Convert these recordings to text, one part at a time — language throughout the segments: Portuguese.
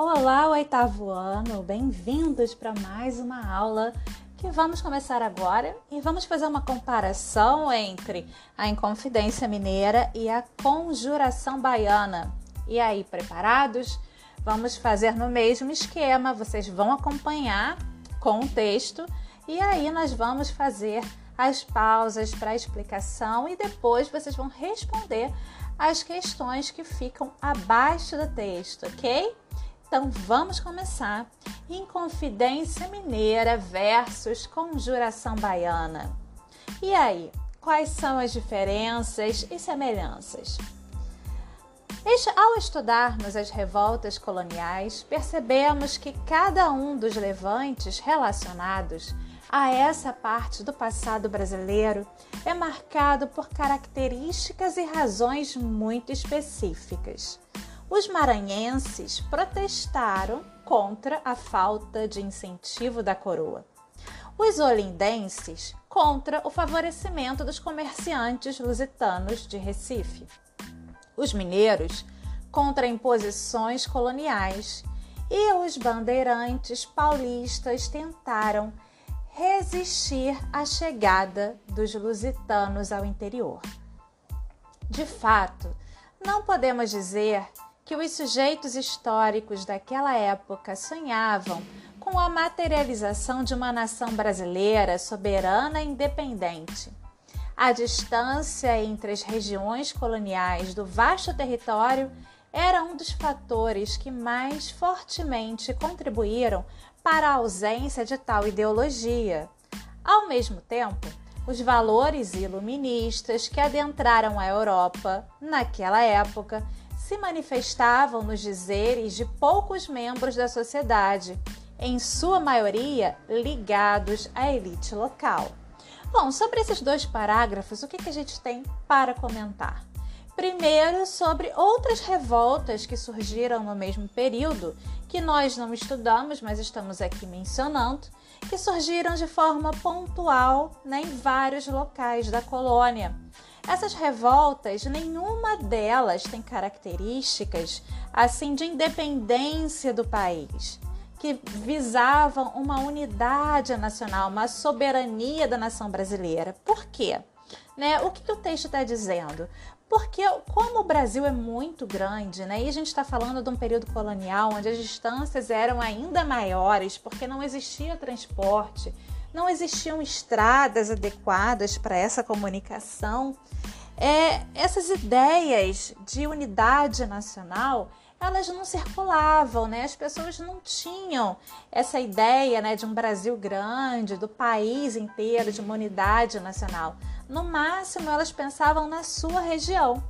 Olá, oitavo ano, bem-vindos para mais uma aula que vamos começar agora e vamos fazer uma comparação entre a Inconfidência Mineira e a Conjuração Baiana. E aí, preparados? Vamos fazer no mesmo esquema, vocês vão acompanhar com o texto e aí nós vamos fazer as pausas para explicação e depois vocês vão responder as questões que ficam abaixo do texto, ok? Então vamos começar. Inconfidência Mineira versus Conjuração Baiana. E aí, quais são as diferenças e semelhanças? Ao estudarmos as revoltas coloniais, percebemos que cada um dos levantes relacionados a essa parte do passado brasileiro é marcado por características e razões muito específicas. Os maranhenses protestaram contra a falta de incentivo da coroa. Os olindenses contra o favorecimento dos comerciantes lusitanos de Recife. Os mineiros contra imposições coloniais e os bandeirantes paulistas tentaram resistir à chegada dos lusitanos ao interior. De fato, não podemos dizer que os sujeitos históricos daquela época sonhavam com a materialização de uma nação brasileira soberana e independente. A distância entre as regiões coloniais do vasto território era um dos fatores que mais fortemente contribuíram para a ausência de tal ideologia. Ao mesmo tempo, os valores iluministas que adentraram a Europa naquela época se manifestavam nos dizeres de poucos membros da sociedade, em sua maioria ligados à elite local. Bom, sobre esses dois parágrafos, o que, a gente tem para comentar? Primeiro, sobre outras revoltas que surgiram no mesmo período, que nós não estudamos, mas estamos aqui mencionando, que surgiram de forma pontual né, em vários locais da colônia. Essas revoltas, nenhuma delas tem características assim de independência do país, que visavam uma unidade nacional, uma soberania da nação brasileira. Por quê? Né? O que, que o texto está dizendo? Porque, como o Brasil é muito grande, né, e a gente está falando de um período colonial onde as distâncias eram ainda maiores, porque não existia transporte, não existiam estradas adequadas para essa comunicação, é, essas ideias de unidade nacional elas não circulavam, né? As pessoas não tinham essa ideia, né, de um Brasil grande, do país inteiro, de uma unidade nacional. No máximo, elas pensavam na sua região,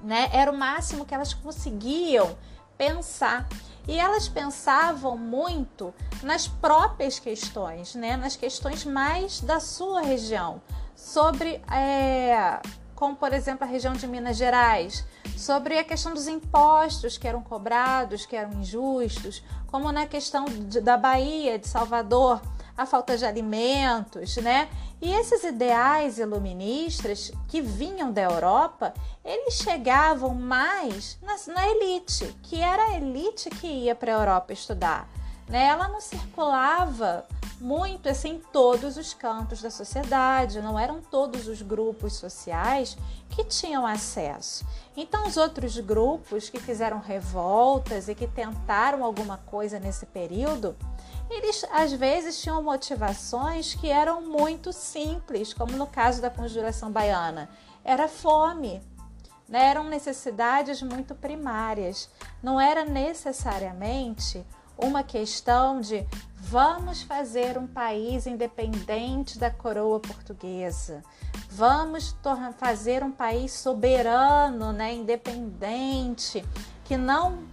né? Era o máximo que elas conseguiam pensar. E elas pensavam muito nas próprias questões, né? Nas questões mais da sua região, sobre é, como por exemplo a região de Minas Gerais, sobre a questão dos impostos que eram cobrados, que eram injustos, como na questão de, da Bahia, de Salvador, a falta de alimentos, né? E esses ideais iluministas que vinham da Europa, eles chegavam mais na, na elite, que era a elite que ia para a Europa estudar. Né? Ela não circulava muito assim em todos os cantos da sociedade, não eram todos os grupos sociais que tinham acesso. Então, os outros grupos que fizeram revoltas e que tentaram alguma coisa nesse período, eles às vezes tinham motivações que eram muito simples, como no caso da conjuração baiana, era fome. Né? Eram necessidades muito primárias, não era necessariamente uma questão de vamos fazer um país independente da coroa portuguesa, vamos fazer um país soberano, né, independente, que não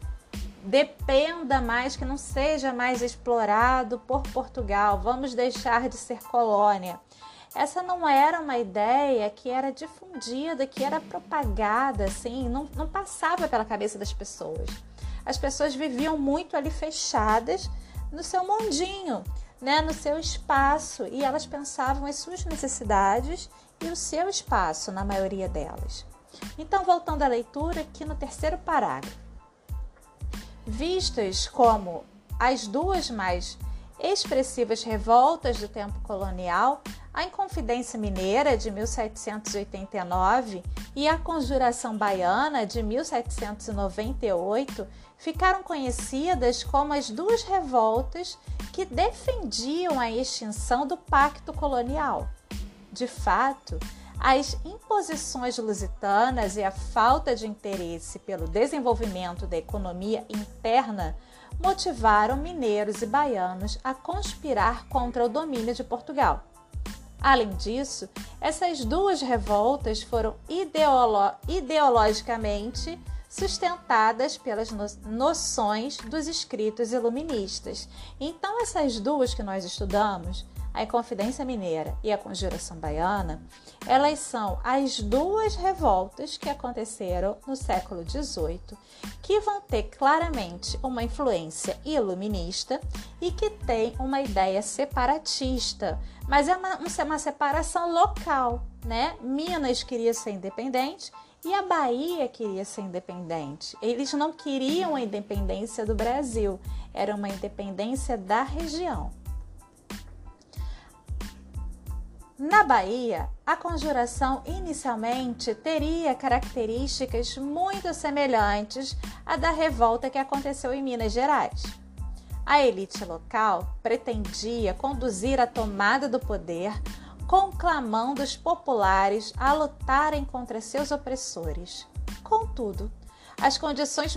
dependa mais, que não seja mais explorado por Portugal, vamos deixar de ser colônia. Essa não era uma ideia que era difundida, que era propagada, assim, não, não passava pela cabeça das pessoas. As pessoas viviam muito ali fechadas no seu mundinho, né, no seu espaço, e elas pensavam as suas necessidades e o seu espaço, na maioria delas. Então, voltando à leitura, aqui no terceiro parágrafo. vistas como as duas mais expressivas revoltas do tempo colonial, a Inconfidência Mineira de 1789 e a Conjuração Baiana de 1798 ficaram conhecidas como as duas revoltas que defendiam a extinção do pacto colonial. De fato, as imposições lusitanas e a falta de interesse pelo desenvolvimento da economia interna motivaram mineiros e baianos a conspirar contra o domínio de Portugal. Além disso, essas duas revoltas foram ideolo ideologicamente sustentadas pelas no noções dos escritos iluministas. Então, essas duas que nós estudamos, a Inconfidência Mineira e a Conjuração Baiana, elas são as duas revoltas que aconteceram no século XVIII, que vão ter claramente uma influência iluminista e que tem uma ideia separatista, mas é uma, uma separação local, né? Minas queria ser independente e a Bahia queria ser independente. Eles não queriam a independência do Brasil, era uma independência da região. Na Bahia, a conjuração inicialmente teria características muito semelhantes à da revolta que aconteceu em Minas Gerais. A elite local pretendia conduzir a tomada do poder, conclamando os populares a lutarem contra seus opressores. Contudo, as condições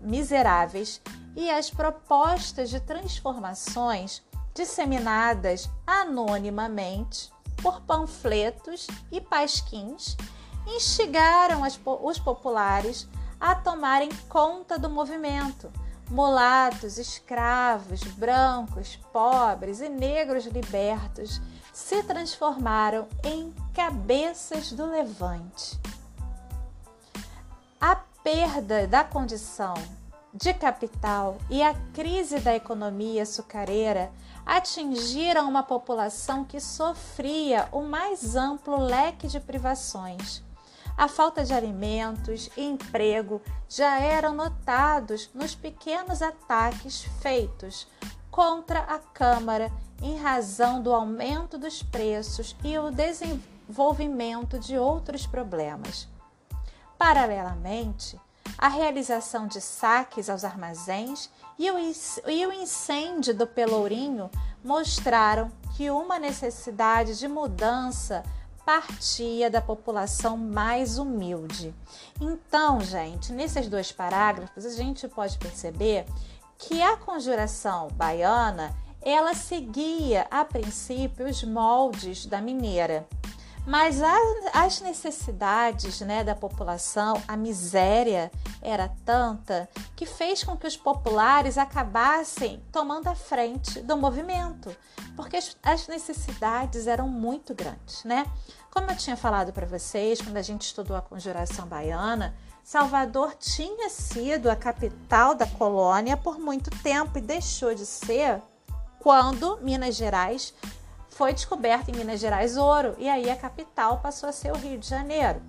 miseráveis e as propostas de transformações disseminadas anonimamente por panfletos e pasquins, instigaram as, os populares a tomarem conta do movimento. Mulatos, escravos, brancos, pobres e negros libertos se transformaram em cabeças do levante. A perda da condição de capital e a crise da economia açucareira atingiram uma população que sofria o mais amplo leque de privações. A falta de alimentos e emprego já eram notados nos pequenos ataques feitos contra a Câmara em razão do aumento dos preços e o desenvolvimento de outros problemas. Paralelamente, a realização de saques aos armazéns e o, incêndio do Pelourinho mostraram que uma necessidade de mudança partia da população mais humilde. Então, gente, nesses dois parágrafos a gente pode perceber que a conjuração baiana ela seguia a princípio os moldes da mineira. Mas as necessidades né, da população, a miséria era tanta que fez com que os populares acabassem tomando a frente do movimento, porque as necessidades eram muito grandes, né? Como eu tinha falado para vocês quando a gente estudou a conjuração baiana, Salvador tinha sido a capital da colônia por muito tempo e deixou de ser quando Minas Gerais foi descoberto em Minas Gerais ouro e aí a capital passou a ser o Rio de Janeiro.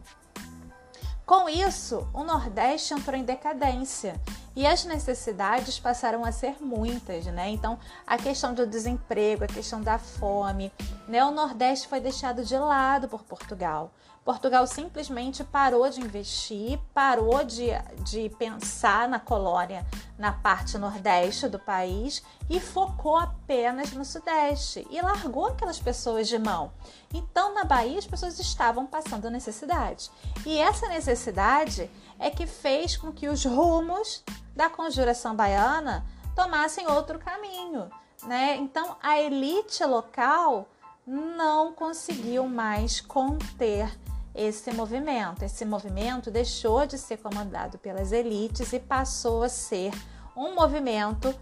Com isso, o Nordeste entrou em decadência e as necessidades passaram a ser muitas, né? Então, a questão do desemprego, a questão da fome, né? O Nordeste foi deixado de lado por Portugal. Portugal simplesmente parou de investir, parou de, de pensar na colônia na parte nordeste do país e focou apenas no sudeste e largou aquelas pessoas de mão. Então, na Bahia, as pessoas estavam passando necessidade. E essa necessidade é que fez com que os rumos da conjuração baiana tomassem outro caminho. Né? Então, a elite local não conseguiu mais conter esse movimento. Esse movimento deixou de ser comandado pelas elites e passou a ser um movimento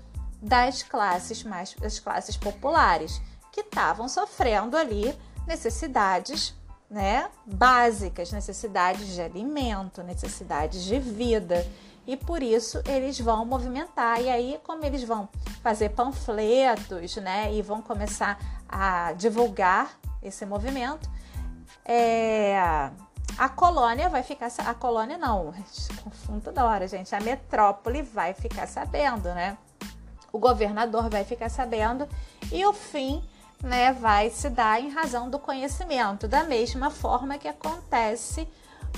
das classes mais das classes populares que estavam sofrendo ali necessidades né, básicas, necessidades de alimento, necessidades de vida. E por isso eles vão movimentar. E aí, como eles vão fazer panfletos, né, e vão começar a divulgar esse movimento, é, a colônia vai ficar. A colônia não, confundo toda hora, gente. A metrópole vai ficar sabendo, né? O governador vai ficar sabendo e o fim né, vai se dar em razão do conhecimento, da mesma forma que acontece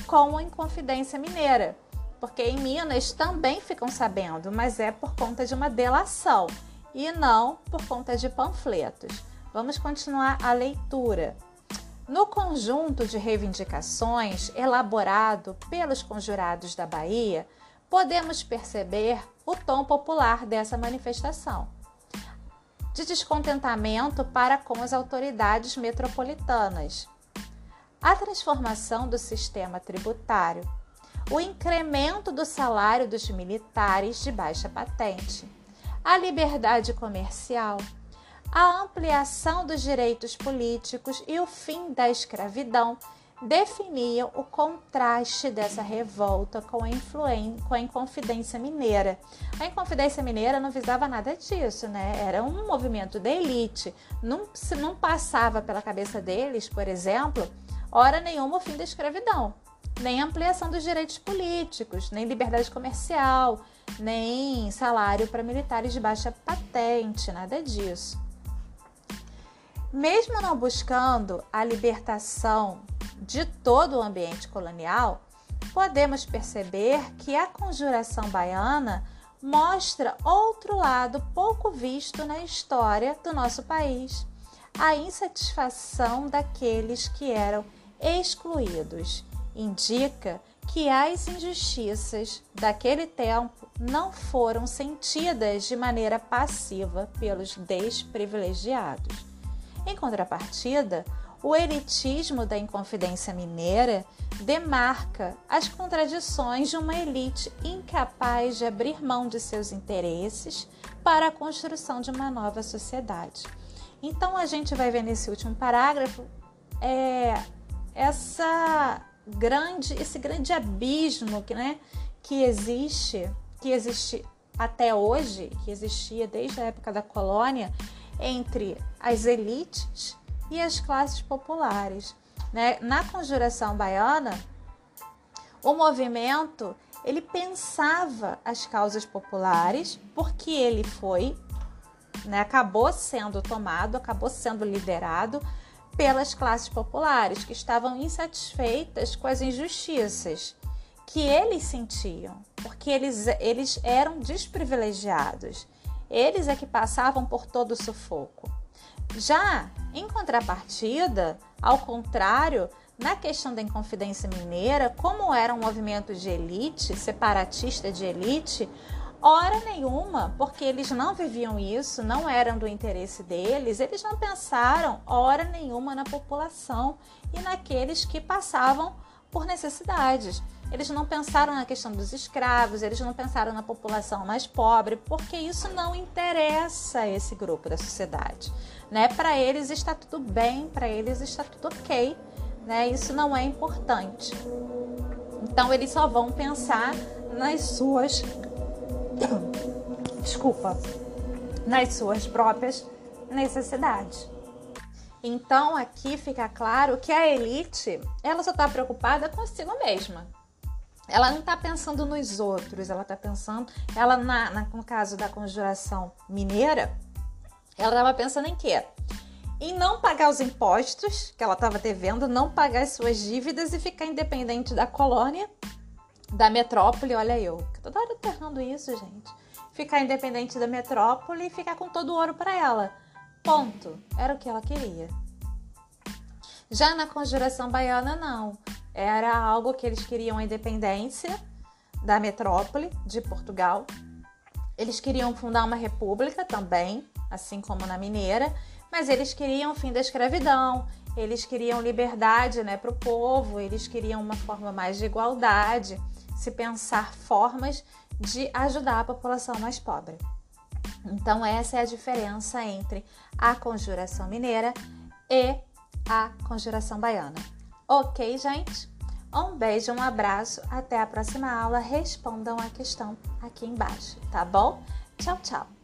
com a Inconfidência Mineira. Porque em Minas também ficam sabendo, mas é por conta de uma delação e não por conta de panfletos. Vamos continuar a leitura. No conjunto de reivindicações elaborado pelos conjurados da Bahia, podemos perceber o tom popular dessa manifestação de descontentamento para com as autoridades metropolitanas, a transformação do sistema tributário, o incremento do salário dos militares de baixa patente, a liberdade comercial, a ampliação dos direitos políticos e o fim da escravidão definiam o contraste dessa revolta com a, com a Inconfidência Mineira. A Inconfidência Mineira não visava nada disso, né? Era um movimento da elite. Não, se não passava pela cabeça deles, por exemplo, hora nenhuma o fim da escravidão, nem ampliação dos direitos políticos, nem liberdade comercial, nem salário para militares de baixa patente, nada disso. Mesmo não buscando a libertação de todo o ambiente colonial, podemos perceber que a conjuração baiana mostra outro lado pouco visto na história do nosso país: a insatisfação daqueles que eram excluídos. Indica que as injustiças daquele tempo não foram sentidas de maneira passiva pelos desprivilegiados. Em contrapartida, o elitismo da Inconfidência Mineira demarca as contradições de uma elite incapaz de abrir mão de seus interesses para a construção de uma nova sociedade. Então a gente vai ver nesse último parágrafo é, essa grande, esse grande abismo que, né, que existe, que existe até hoje, que existia desde a época da colônia, entre as elites e as classes populares. Né? Na conjuração baiana, o movimento ele pensava as causas populares porque ele foi, né, acabou sendo tomado, acabou sendo liderado pelas classes populares que estavam insatisfeitas com as injustiças que eles sentiam, porque eles, eles eram desprivilegiados. Eles é que passavam por todo o sufoco. Já em contrapartida, ao contrário, na questão da Inconfidência Mineira, como era um movimento de elite, separatista de elite, hora nenhuma, porque eles não viviam isso, não eram do interesse deles, eles não pensaram hora nenhuma na população e naqueles que passavam por necessidades. Eles não pensaram na questão dos escravos, eles não pensaram na população mais pobre, porque isso não interessa a esse grupo da sociedade. Né? Para eles está tudo bem, para eles está tudo ok, né? isso não é importante. Então eles só vão pensar nas suas. Desculpa, nas suas próprias necessidades. Então aqui fica claro que a elite ela só está preocupada consigo mesma ela não está pensando nos outros, ela está pensando, ela na, na, no caso da conjuração mineira, ela estava pensando em quê? Em não pagar os impostos que ela estava devendo, não pagar as suas dívidas e ficar independente da colônia, da metrópole. Olha eu, toda hora errando isso, gente. Ficar independente da metrópole e ficar com todo o ouro para ela. Ponto. Era o que ela queria. Já na conjuração baiana, não. Era algo que eles queriam a independência da metrópole de Portugal. Eles queriam fundar uma república também, assim como na Mineira, mas eles queriam o fim da escravidão, eles queriam liberdade né, para o povo, eles queriam uma forma mais de igualdade, se pensar formas de ajudar a população mais pobre. Então, essa é a diferença entre a conjuração mineira e a conjuração baiana. Ok, gente? Um beijo, um abraço, até a próxima aula. Respondam a questão aqui embaixo, tá bom? Tchau, tchau!